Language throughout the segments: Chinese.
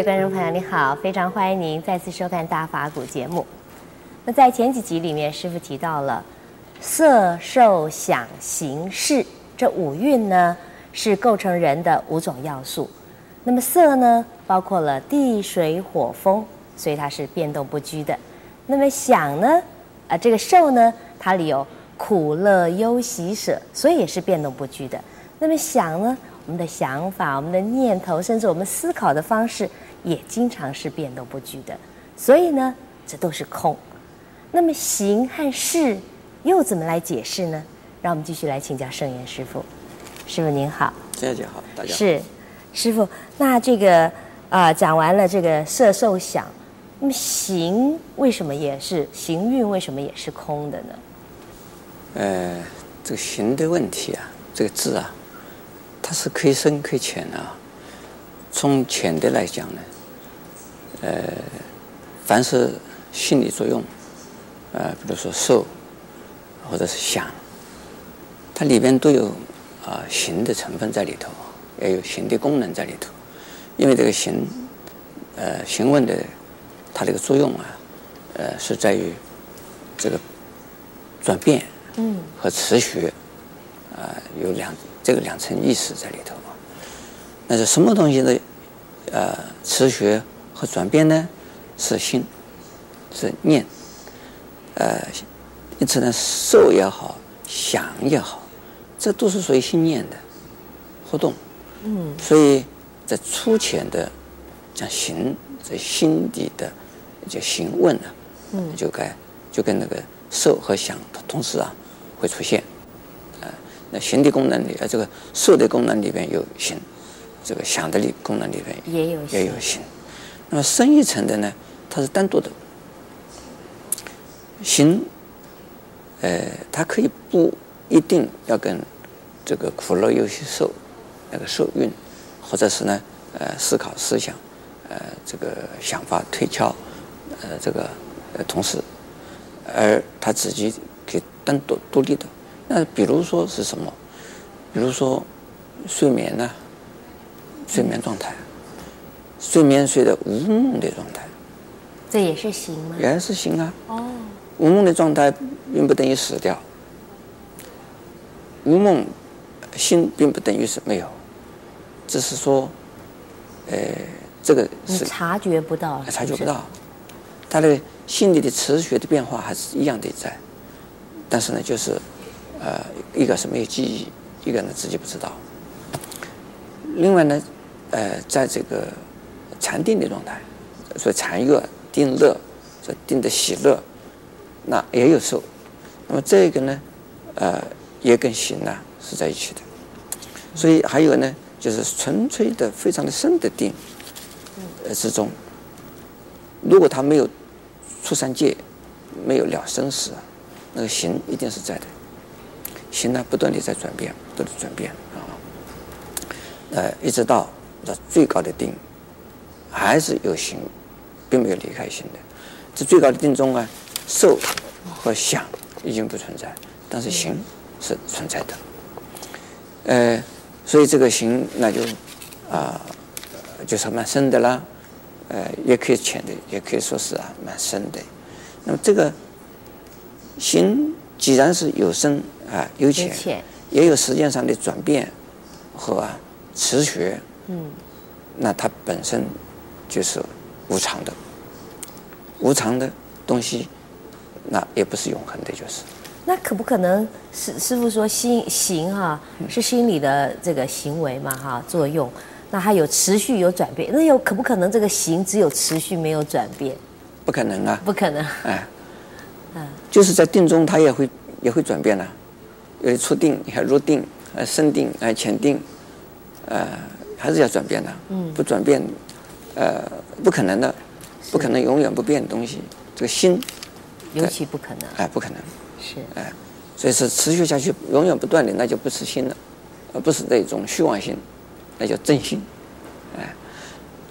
位观众朋友，你好，非常欢迎您再次收看《大法古》节目。那在前几集里面，师傅提到了色、受、想、行、识这五蕴呢，是构成人的五种要素。那么色呢，包括了地、水、火、风，所以它是变动不居的。那么想呢，啊、呃，这个受呢，它里有苦、乐、忧、喜、舍，所以也是变动不居的。那么想呢？我们的想法、我们的念头，甚至我们思考的方式，也经常是变动不居的。所以呢，这都是空。那么形和事又怎么来解释呢？让我们继续来请教圣严师傅。师傅您好，大家好，大家好。是，师傅。那这个啊、呃，讲完了这个色受想，那么行为什么也是行运？为什么也是空的呢？呃，这个行的问题啊，这个字啊。它是可以深可以浅的啊。从浅的来讲呢，呃，凡是心理作用，呃，比如说受，或者是想，它里边都有啊、呃、行的成分在里头，也有行的功能在里头。因为这个行，呃，行问的它这个作用啊，呃，是在于这个转变，嗯，和持续，啊、呃，有两。这个两层意思在里头啊，那是什么东西的呃持续和转变呢？是心，是念，呃，因此呢，受也好，想也好，这都是属于心念的活动。嗯，所以在粗浅的讲行，在心底的叫行问呢，嗯，就该就跟那个受和想同时啊会出现。那行的功能里，呃，这个受的功能里边有行，这个想的力功能里边也有也有行。那么深一层的呢，它是单独的行，呃，它可以不一定要跟这个苦乐忧喜受那个受蕴，或者是呢，呃，思考思想，呃，这个想法推敲，呃，这个呃同时，而它自己可以单独独立的。那比如说是什么？比如说睡眠呢、啊？睡眠状态，睡眠睡的无梦的状态，这也是行吗？也是行啊。哦。无梦的状态并不等于死掉，无梦心并不等于是没有，只是说，呃，这个是察觉不到，察觉不到，他的心理的持续的变化还是一样的在，但是呢，就是。呃，一个是没有记忆，一个呢自己不知道。另外呢，呃，在这个禅定的状态，所以禅悦、定乐，这定的喜乐，那也有受。那么这个呢，呃，也跟行呢是在一起的。所以还有呢，就是纯粹的、非常的深的定，呃之中，如果他没有出三界，没有了生死，那个行一定是在的。行呢，不断地在转变，不断的转变啊，呃，一直到这最高的定，还是有形，并没有离开心的。这最高的定中啊，受和想已经不存在，但是行是存在的。呃，所以这个行那就啊、呃，就是蛮深的啦，呃，也可以浅的，也可以说是啊蛮深的。那么这个行既然是有深。啊，有浅，也有时间上的转变和啊持续。嗯，那它本身就是无常的，无常的东西，那也不是永恒的，就是。那可不可能师师傅说心行哈、啊、是心理的这个行为嘛哈作用，那它有持续有转变，那有可不可能这个行只有持续没有转变？不可能啊，不可能。哎，嗯，就是在定中它也会也会转变的、啊。有初定，还入定，呃，深定，呃，浅定，呃，还是要转变的。嗯。不转变，呃，不可能的，不可能永远不变的东西。这个心，尤其不可能。哎，不可能。是。哎，所以是持续下去，永远不断的，那就不是心了，而不是那种虚妄心，那叫真心。哎，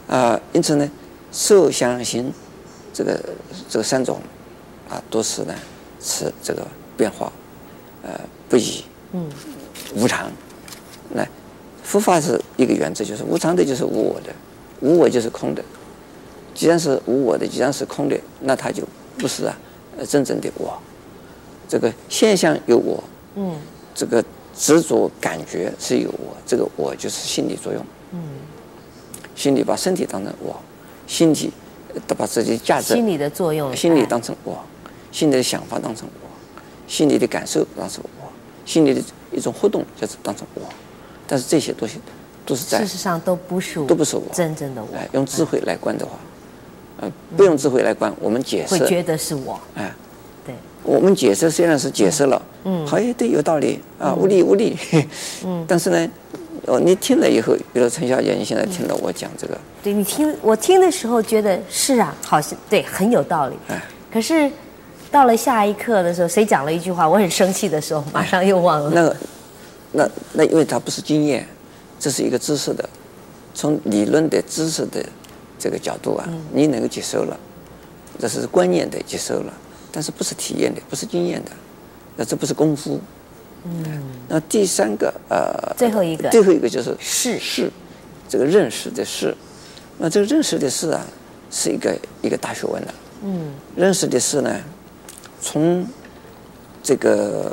啊、呃，因此呢，受想行，这个这个三种，啊，都是呢，是这个变化，呃。不已，嗯，无常，那佛法是一个原则，就是无常的，就是无我的，无我就是空的。既然是无我的，既然是空的，那它就不是啊，呃，真正的我。这个现象有我，嗯，这个执着感觉是有我，这个我就是心理作用，嗯，心理把身体当成我，心体都把自己的价值，心理的作用，心理当成我，心理的想法当成我，心理的感受当成我，心理的一种活动就是当成我，但是这些东西都是在事实上都不是我，都不是我真正的我。哎，用智慧来观的话，呃，不用智慧来观，我们解释会觉得是我，哎。对。我们解释虽然是解释了，嗯，好像对，有道理啊，无理无理，嗯，但是呢，哦，你听了以后，比如陈小姐，你现在听了我讲这个，对你听我听的时候觉得是啊，好像对，很有道理，哎，可是到了下一刻的时候，谁讲了一句话，我很生气的时候，马上又忘了。那个，那那因为它不是经验，这是一个知识的，从理论的知识的这个角度啊，你能够接受了，这是观念的接受了。但是不是体验的，不是经验的，那这不是功夫。嗯。那第三个呃，最后一个，最后一个就是是是，这个认识的是。那这个认识的是啊，是一个一个大学问了。嗯。认识的是呢，从这个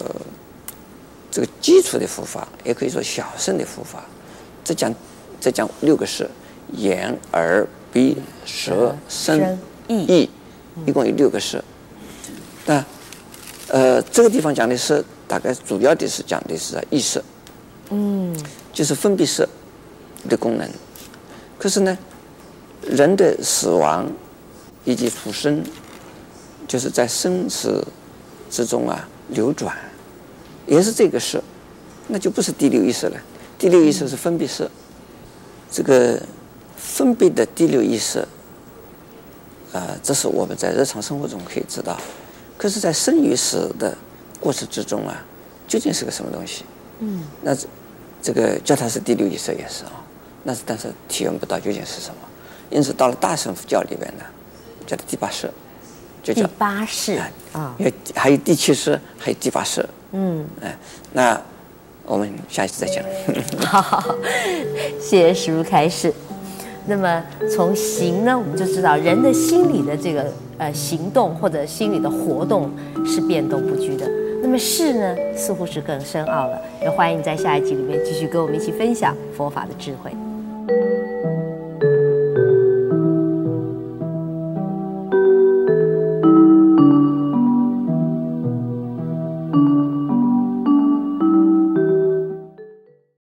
这个基础的复法，也可以说小肾的复法，这讲这讲六个是：眼、耳、鼻、舌、身、意，一共有六个是。那，呃，这个地方讲的是大概主要的是讲的是意识，嗯，就是分别色的功能。可是呢，人的死亡以及出生，就是在生死之中啊流转，也是这个识，那就不是第六意识了。第六意识是分别识，这个分别的第六意识，啊、呃，这是我们在日常生活中可以知道。可是，在生与死的过程之中啊，究竟是个什么东西？嗯，那这这个叫它是第六意识也是啊，那是但是体验不到究竟是什么。因此，到了大乘佛教里面呢，叫它第八识，就叫第八识啊，因为还有第七识，还有第八识。嗯，哎，那我们下一次再讲。好，好，好，谢谢师父开示。那么从行呢，我们就知道人的心理的这个呃行动或者心理的活动是变动不居的。那么事呢，似乎是更深奥了。也欢迎你在下一集里面继续跟我们一起分享佛法的智慧。